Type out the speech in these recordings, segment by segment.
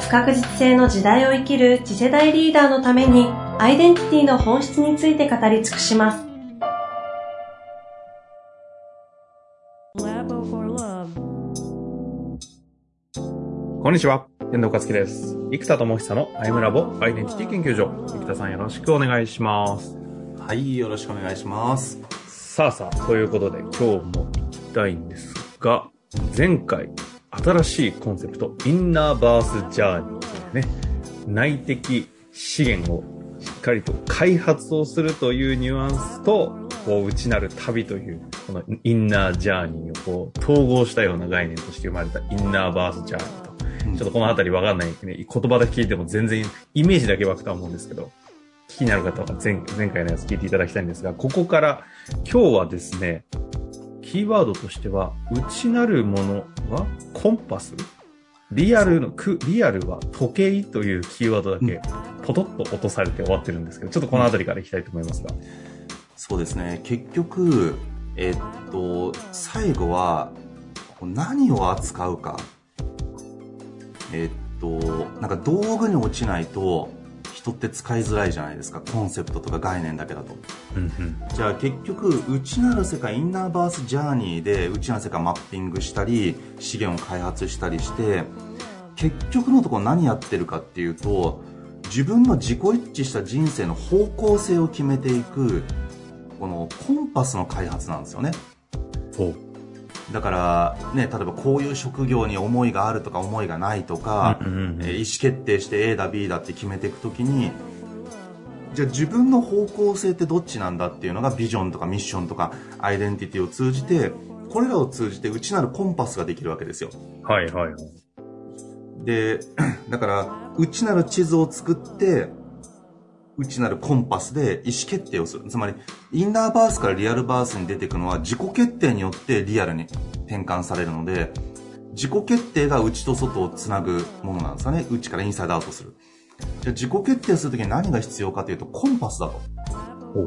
不確実性の時代を生きる次世代リーダーのためにアイデンティティの本質について語り尽くします。こんにちは。遠藤和樹です。生田智久のアイムラボアイデンティティ研究所。生田さんよろしくお願いします。はい、よろしくお願いします。さあさあ、ということで今日も行きたいんですが、前回新しいコンセプト、インナーバースジャーニーというね、内的資源をしっかりと開発をするというニュアンスと、こう、内なる旅という、このインナージャーニーをこう、統合したような概念として生まれたインナーバースジャーニーと。ちょっとこのあたりわかんない、ね、言葉だけ聞いても全然イメージだけ湧くとは思うんですけど、気になる方は前前回のやつ聞いていただきたいんですが、ここから今日はですね、キーワードとしては、内なるものはコンパス？リアルの、リアルは時計というキーワードだけポトッと落とされて終わってるんですけど、ちょっとこの辺りからいきたいと思いますが。そうですね。結局、えっと、最後は何を扱うか。えっと、なんか道具に落ちないと人って使いづらいじゃないですか。コンセプトとか概念だけだと、うんうん、じゃあ結局内なる世界インナーバースジャーニーで内なる世界マッピングしたり資源を開発したりして結局のところ何やってるかっていうと自分の自己一致した人生の方向性を決めていくこのコンパスの開発なんですよね。だから、ね、例えばこういう職業に思いがあるとか思いがないとか、うんうんうん、え意思決定して A だ B だって決めていくときにじゃあ自分の方向性ってどっちなんだっていうのがビジョンとかミッションとかアイデンティティを通じてこれらを通じて内なるコンパスができるわけですよ。はいはい。で、だから内なる地図を作って内なるコンパスで意思決定をする。つまり、インナーバースからリアルバースに出ていくのは自己決定によってリアルに転換されるので、自己決定が内と外をつなぐものなんですかね。内からインサイドアウトする。じゃあ自己決定するときに何が必要かというと、コンパスだと。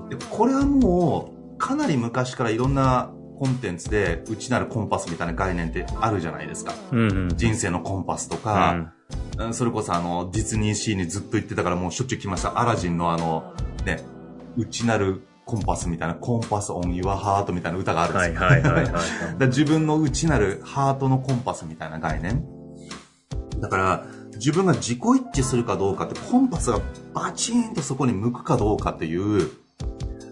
でこれはもう、かなり昔からいろんなコンテンツで内なるコンパスみたいな概念ってあるじゃないですか。うんうん、人生のコンパスとか、うんそれこそあの、ディズニーシーにずっと言ってたからもうしょっちゅう来ました。アラジンのあの、ね、内なるコンパスみたいな、コンパスオンユアハートみたいな歌があるんですよ。はいはいはい、はい、自分の内なるハートのコンパスみたいな概念。だから、自分が自己一致するかどうかって、コンパスがバチンとそこに向くかどうかっていう、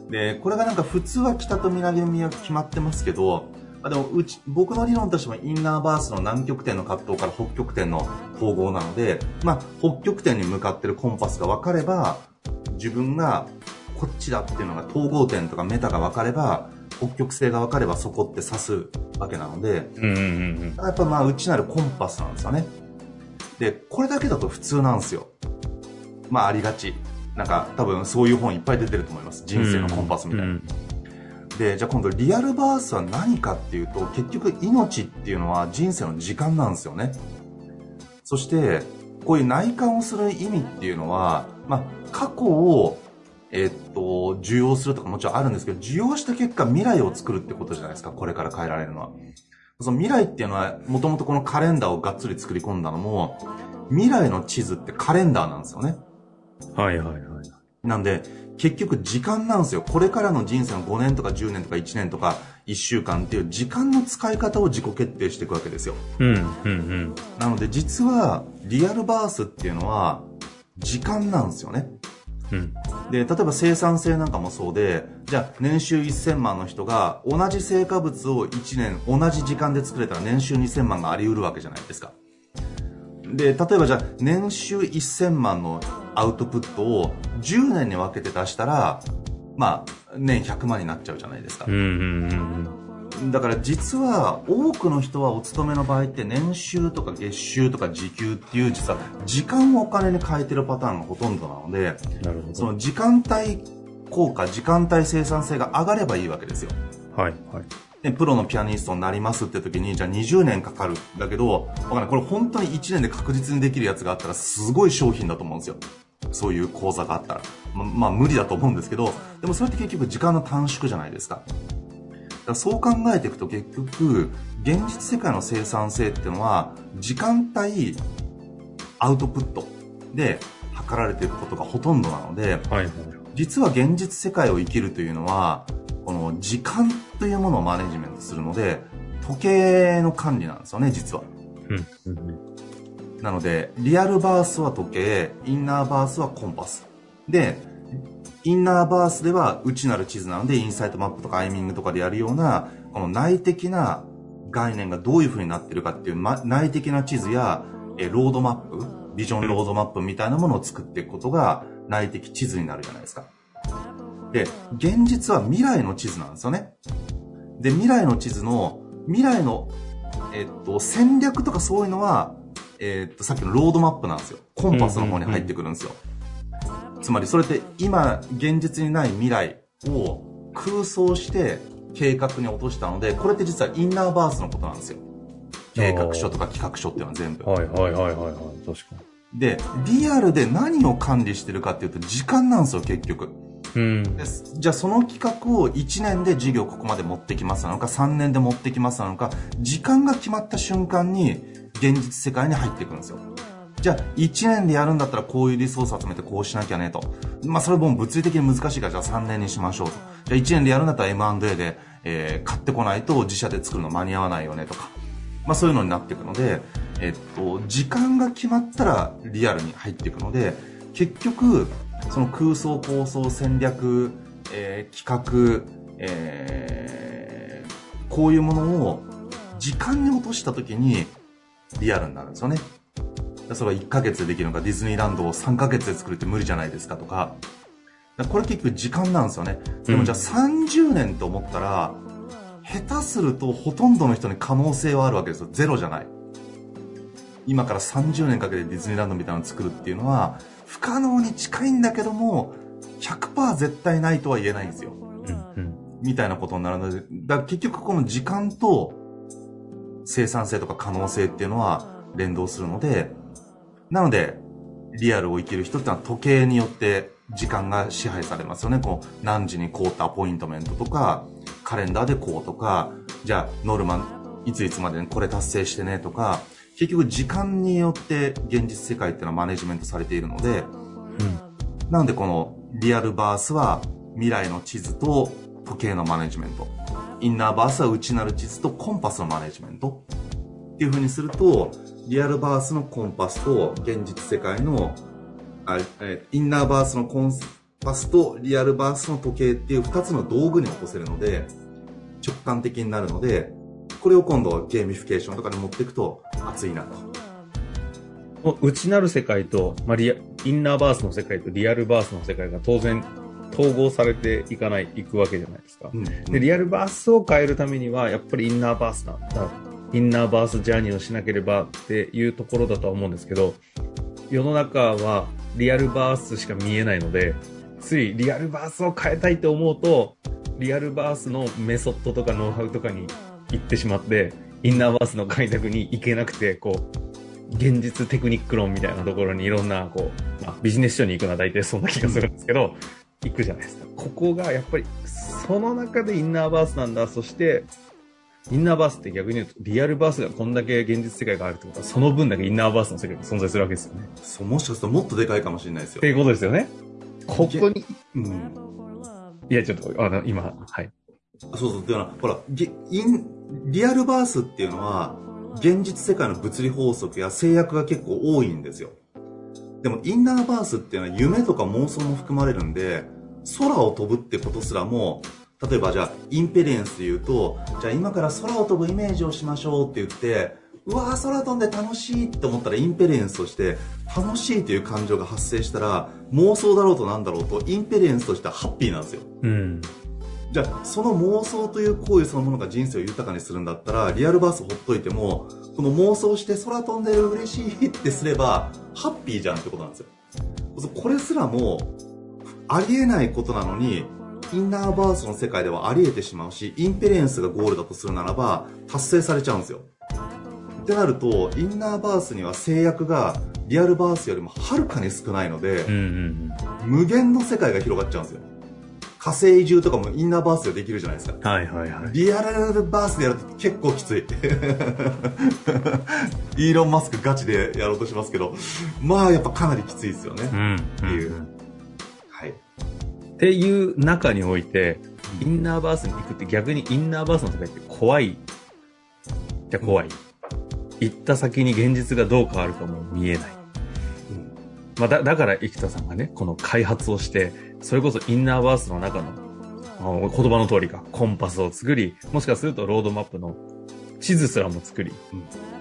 で、これがなんか普通は北と南は決まってますけど、あでもうち僕の理論としてもインナーバースの南極点の葛藤から北極点の統合なので、まあ、北極点に向かってるコンパスが分かれば自分がこっちだっていうのが統合点とかメタが分かれば北極星が分かればそこって指すわけなので、うんうんうん、やっぱまあ内なるコンパスなんですよね。でこれだけだと普通なんですよ。まあありがちなんか多分そういう本いっぱい出てると思います。人生のコンパスみたいな、うん。うんでじゃあ今度リアルバースは何かっていうと結局命っていうのは人生の時間なんですよね。そしてこういう内観をする意味っていうのは、まあ、過去をえっと、受容するとかもちろんあるんですけど、受容した結果未来を作るってことじゃないですか、これから変えられるのは。その未来っていうのは、もともとこのカレンダーをがっつり作り込んだのも、未来の地図ってカレンダーなんですよね。はいはいはい。なんで、結局時間なんですよ。これからの人生の5年とか10年とか1年とか1週間っていう時間の使い方を自己決定していくわけですよ。うん、うん、うん。なので実はリアルバースっていうのは時間なんですよね。うん、で例えば生産性なんかもそうでじゃあ年収1000万の人が同じ成果物を1年同じ時間で作れたら年収2000万があり得るわけじゃないですかで例えばじゃあ年収1000万のアウトプットを10年に分けて出したらまあ年100万になっちゃうじゃないですか、うんうんうん、だから実は多くの人はお勤めの場合って年収とか月収とか時給っていう実は時間をお金に変えてるパターンがほとんどなのでなるほど。その時間帯効果時間帯生産性が上がればいいわけですよはい、はい。でプロのピアニストになりますって時にじゃあ20年かかる。だけどわかんない。これ本当に1年で確実にできるやつがあったらすごい商品だと思うんですよ。そういう講座があったら。ままあ無理だと思うんですけどでもそれって結局時間の短縮じゃないですか。だからそう考えていくと結局現実世界の生産性っていうのは時間帯アウトプットで測られていくことがほとんどなのではい、はい。実は現実世界を生きるというのはこの時間というものをマネジメントするので時計の管理なんですよね実は。なのでリアルバースは時計インナーバースはコンパス。でインナーバースでは内なる地図なのでインサイトマップとかアイミングとかでやるようなこの内的な概念がどういう風になってるかっていう、ま、内的な地図やえロードマップビジョンロードマップみたいなものを作っていくことが内的地図になるじゃないですかで現実は未来の地図なんですよね。で未来の地図の未来の、えっと、戦略とかそういうのは、えっと、さっきのロードマップなんですよ。コンパスの方に入ってくるんですよ、つまりそれって今現実にない未来を空想して計画に落としたのでこれって実はインナーバースのことなんですよ。計画書とか企画書っていうのは全部。はい、はい、はい、はい、はい。確かでリアルで何を管理してるかっていうと時間なんですよ結局。に。うん。でじゃあその企画を1年で事業ここまで持ってきますなのか3年で持ってきますなのか時間が決まった瞬間に現実世界に入っていくんですよ。じゃあ1年でやるんだったらこういうリソース集めてこうしなきゃねと。まあそれも物理的に難しいからじゃあ3年にしましょうと。じゃあ1年でやるんだったら M&A で、えー買ってこないと自社で作るの間に合わないよねとか。まあそういうのになっていくので、えっと、時間が決まったらリアルに入っていくので、結局、その空想構想戦略、えー企画、えーこういうものを時間に落とした時にリアルになるんですよね。それは1ヶ月でできるのか、ディズニーランドを3ヶ月で作るって無理じゃないですかとか。かこれ結局時間なんですよね。でもじゃあ30年と思ったら、下手するとほとんどの人に可能性はあるわけですよ。ゼロじゃない。今から30年かけてディズニーランドみたいなのを作るっていうのは、不可能に近いんだけども、100%絶対ないとは言えないんですよ。うん、うん。みたいなことになるので、だから結局この時間と生産性とか可能性っていうのは連動するので、なので、リアルを生きる人ってのは時計によって時間が支配されますよね。こう、何時にこうってアポイントメントとか、カレンダーでこうとか、じゃあノルマン、いついつまでにこれ達成してねとか、結局時間によって現実世界っていうのはマネジメントされているので、なのでこのリアルバースは未来の地図と時計のマネジメント。 innerverse は内なる地図とコンパスのマネジメント。っていう風にすると、 realverse のコンパスと現実世界の、あえ innerverse のコンパスと realverse の時計っていう二つの道具に起こせるので、直感的になるので、これを今度はゲーミフィケーションとかに持っていくと熱いなと。もう内なる世界と、まあ、リア innerverse の世界と realverse の世界が当然統合されていかない、いくわけじゃないですか。うんで、リアルバースを変えるためには、やっぱりインナーバースなんだ。インナーバースジャーニーをしなければっていうところだとは思うんですけど、世の中はリアルバースしか見えないので、ついリアルバースを変えたいと思うと、リアルバースのメソッドとかノウハウとかに行ってしまって、インナーバースの開拓に行けなくて、こう、現実テクニック論みたいなところにいろんな、こう、まあ、ビジネス書に行くのは大体そんな気がするんですけど、行くじゃないですか。ここがやっぱり、その中でインナーバースなんだ。そして、インナーバースって逆に言うと、リアルバースがこんだけ現実世界があるってことは、その分だけインナーバースの世界が存在するわけですよね。そうもしかするともっとでかいかもしれないですよって。いうことですよね？ここに、うん。いや、ちょっと、あの、今、はい。そうそう、っていうのは、ほら、リアルバースっていうのは、現実世界の物理法則や制約が結構多いんですよ。でも、 innerverse っていうのは夢とか妄想も含まれるんで、空を飛ぶってことすらも、例えばじゃあ、 inperience で言うと、じゃあ今から空を飛ぶイメージをしましょうって言って、うわー空飛んで楽しいって思ったら inperience として楽しいという感情が発生したら妄想だろうとなんだろうと inperience としてはハッピーなんですよ。うん。じゃあ、その妄想という行為そのものが人生を豊かにするんだったら、 realverse ほっといても、この妄想して空飛んでる嬉しいってすれば、ハッピーじゃんってことなんですよ。これすらも、ありえないことなのに、インナーバースの世界ではあり得てしまうし、エクスペリエンスがゴールだとするならば、達成されちゃうんですよ。ってなると、インナーバースには制約がリアルバースよりもはるかに少ないので、うんうん無限の世界が広がっちゃうんですよ。火星移住とかもインナーバースでできるじゃないですか。うん。はいはいはい。リアルバースでやると結構きつい。イーロン・マスクガチでやろうとしますけど、まあやっぱかなりきついですよね。うん。っていう。はい。っていう中において、インナーバースに行くって逆にインナーバースの世界って怖い。じゃ怖い。行った先に現実がどう変わるかも見えない。まあ、だ、だから生田さんがね、この開発をして、それこそインナーバースの中の、言葉の通りか、コンパスを作り、もしかするとロードマップの地図すらも作り、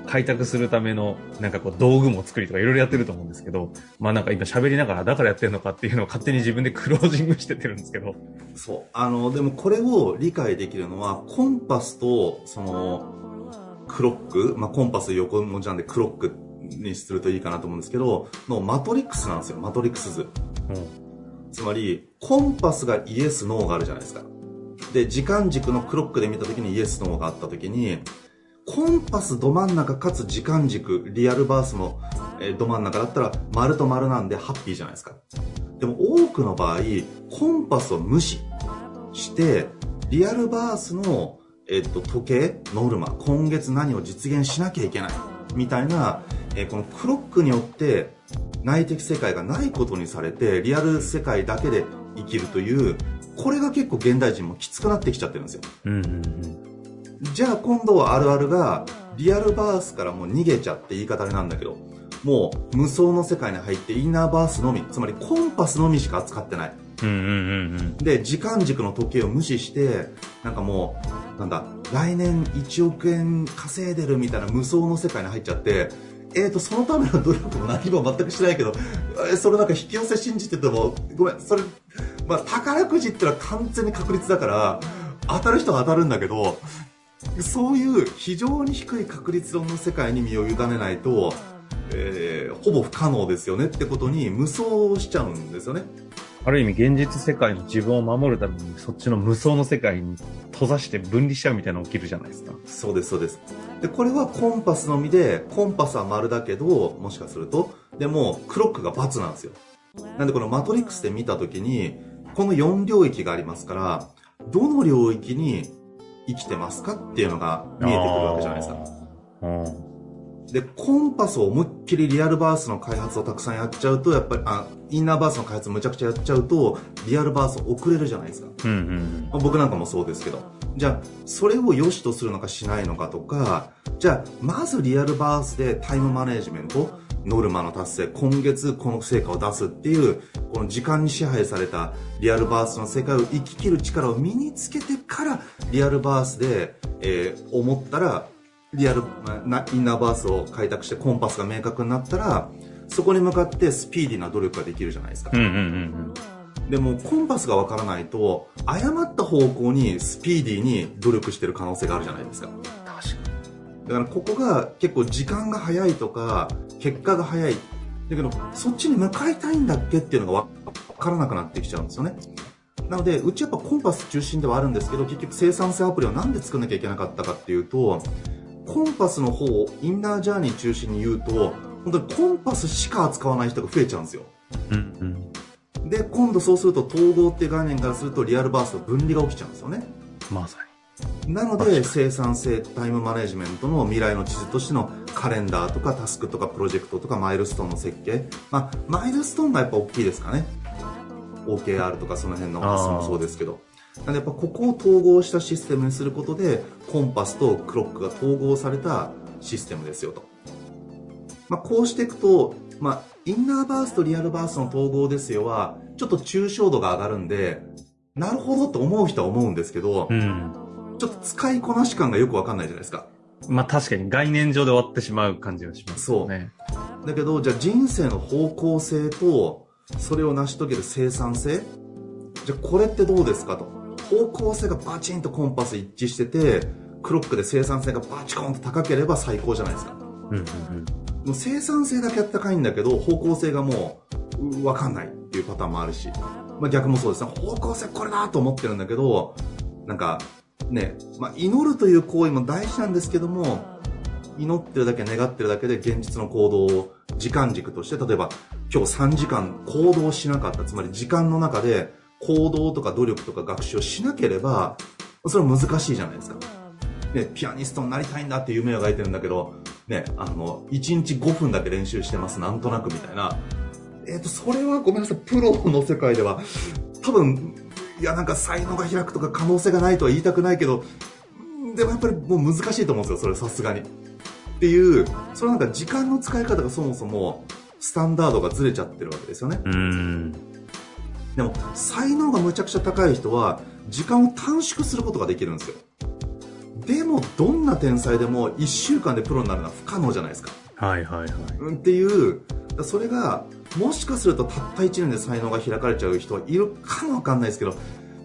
開拓するための、なんかこう道具も作りとかいろいろやってると思うんですけど、まあなんか今喋りながらだからやってるのかっていうのを勝手に自分でクロージングしてってるんですけど。そう。あの、でもこれを理解できるのは、コンパスと、その、クロック、まあ、コンパス横文字なんでクロックにするといいかなと思うんですけど、のマトリックスなんですよ。マトリックス図。つまり、コンパスがイエス、ノーがあるじゃないですか。で、時間軸のクロックで見た時にイエス、ノーがあった時に、コンパスど真ん中かつ時間軸、リアルバースの、えど真ん中だったら、丸と丸なんでハッピーじゃないですか。でも多くの場合、コンパスを無視して、リアルバースの、えっと、時計、ノルマ、今月何を実現しなきゃいけない、みたいな、えーこのクロックによって内的世界がないことにされて、リアル世界だけで生きるという、これが結構現代人もきつくなってきちゃってるんですよ。うんうんうん。じゃあ今度はあるあるが、リアルバースからもう逃げちゃって言い方あれなんだけど、もう無双の世界に入ってインナーバースのみ、つまりコンパスのみしか扱ってない。うんうんうんうん。で、時間軸の時計を無視して、なんかもう、なんだ、来年1億円稼いでるみたいな無双の世界に入っちゃって、えーと、そのための努力も何も全くしてないけど、えーそれなんか引き寄せ信じてても、ごめん、それ、まあ、宝くじってのは完全に確率だから、当たる人は当たるんだけど、そういう非常に低い確率論の世界に身を委ねないと、えーほぼ不可能ですよねってことに無双しちゃうんですよね。ある意味現実世界の自分を守るためにそっちの無双の世界に閉ざして分離しちゃうみたいなの起きるじゃないですか。そうです、そうです。で、これはコンパスのみで、コンパスは丸だけど、もしかすると、でも、クロックが×なんですよ。なんでこのマトリックスで見たときに、この4領域がありますから、どの領域に生きてますかっていうのが見えてくるわけじゃないですか。うん。で、コンパスを思いっきりリアルバースの開発をたくさんやっちゃうと、やっぱり、あ、インナーバースの開発むちゃくちゃやっちゃうと、リアルバース遅れるじゃないですか。うんうんまあ僕なんかもそうですけど。じゃあ、それを良しとするのかしないのかとか、じゃあ、まずリアルバースでタイムマネジメント、ノルマの達成、今月この成果を出すっていう、この時間に支配されたリアルバースの世界を生き切る力を身につけてから、リアルバースで、えー思ったら、リアルなインナーバースを開拓してコンパスが明確になったら、そこに向かってスピーディーな努力ができるじゃないですか。うん。うんうんうんでもコンパスがわからないと誤った方向にスピーディーに努力してる可能性があるじゃないですか確かだからここが結構時間が早いとか結果が早いだけどそっちに向かいたいんだっけっていうのがわからなくなってきちゃうんですよねなのでうちやっぱコンパス中心ではあるんですけど結局生産性アプリをなんで作んなきゃいけなかったかっていうとコンパスの方をインナージャーニー中心に言うと本当にコンパスしか扱わない人が増えちゃうんですよ。に。うんうん。で今度そうすると統合っていう概念からするとリアルバースと分離が起きちゃうんですよね。まさなので生産性タイムマネジメントの未来の地図としてのカレンダーとかタスクとかプロジェクトとかマイルストーンの設計。まあマイルストーンがやっぱ大きいですかね。OKR とかその辺のあー。発想もそうですけど。なんでやっぱここを統合したシステムにすることでコンパスとクロックが統合されたシステムですよと、まあ、こうしていくと、まあ、インナーバースとリアルバースの統合ですよはちょっと抽象度が上がるんでなるほどと思う人は思うんですけど、に。うん。ちょっと使いこなし感がよくわかんないじゃないですか。まあ確かに概念上で終わってしまう感じがしますよね。だけど、じゃあ人生の方向性と、それを成し遂げる生産性？じゃあこれってどうですかと。方向性がバチンとコンパス一致してて、クロックで生産性がバチコンと高ければ最高じゃないですか。うんうんうん。生産性だけ高いんだけど、方向性がもう、うわかんないっていうパターンもあるし、まあ逆もそうですね。方向性これだと思ってるんだけど、なんか、ね、まあ祈るという行為も大事なんですけども、祈ってるだけ願ってるだけで現実の行動を時間軸として、例えば今日3時間行動しなかった、つまり時間の中で行動とか努力とか学習をしなければ、それは難しいじゃないですか。ね、ピアニストになりたいんだって夢を描いてるんだけど、ね、あの、1日5分だけ練習してます、なんとなくみたいな。えっ、と、それはごめんなさい、プロの世界では、多分、いや、なんか才能が開くとか可能性がないとは言いたくないけど、うんでもやっぱりもう難しいと思うんですよ、それさすがに。っていう、それなんか時間の使い方がそもそも、スタンダードがずれちゃってるわけですよね。うーん。でも、才能がむちゃくちゃ高い人は、時間を短縮することができるんですよ。でも、どんな天才でも1週間でプロになるのは不可能じゃないですか。はいはいはい。うんっていう、それが、もしかするとたった1年で才能が開かれちゃう人はいるかもわかんないですけど、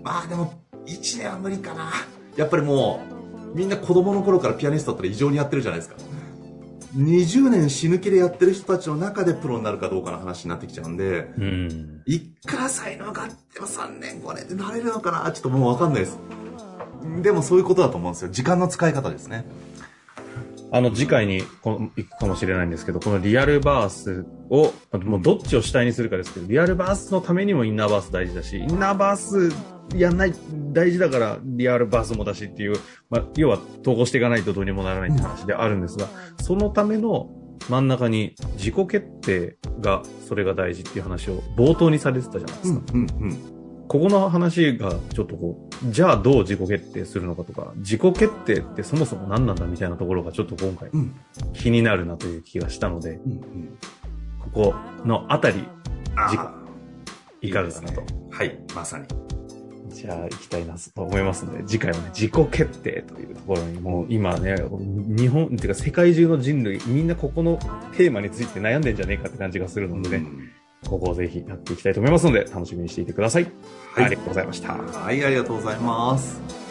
まあでも、1年は無理かな。やっぱりもう、みんな子供の頃からピアニストだったら異常にやってるじゃないですか。20年死ぬ気でやってる人たちの中でプロになるかどうかの話になってきちゃうんで、うん。いくら才能があっても3年5年でなれるのかな？ちょっともうわかんないです。でもそういうことだと思うんですよ。時間の使い方ですね。あの、次回にこの行くかもしれないんですけど、このリアルバースを、もうどっちを主体にするかですけど、リアルバースのためにもインナーバース大事だし、インナーバースやんない、大事だからリアルバースもだしっていう、まあ、要は統合していかないとどうにもならないって話であるんですが、そのための真ん中に自己決定が、それが大事っていう話を冒頭にされてたじゃないですか。うん、うん。ここの話がちょっとこう、じゃあどう自己決定するのかとか、自己決定ってそもそも何なんだみたいなところがちょっと今回うん、気になるなという気がしたので、うん、うん。ここのあたり、次回あいかがかなと。はい、まさに。じゃあ行きたいなと思いますので、次回はね、自己決定というところにもう今ね、日本、っていうか世界中の人類、みんなここのテーマについて悩んでんじゃねえかって感じがするのでね、うんここをぜひやっていきたいと思いますので、楽しみにしていてください。はいありがとうございました。はい、ありがとうございます。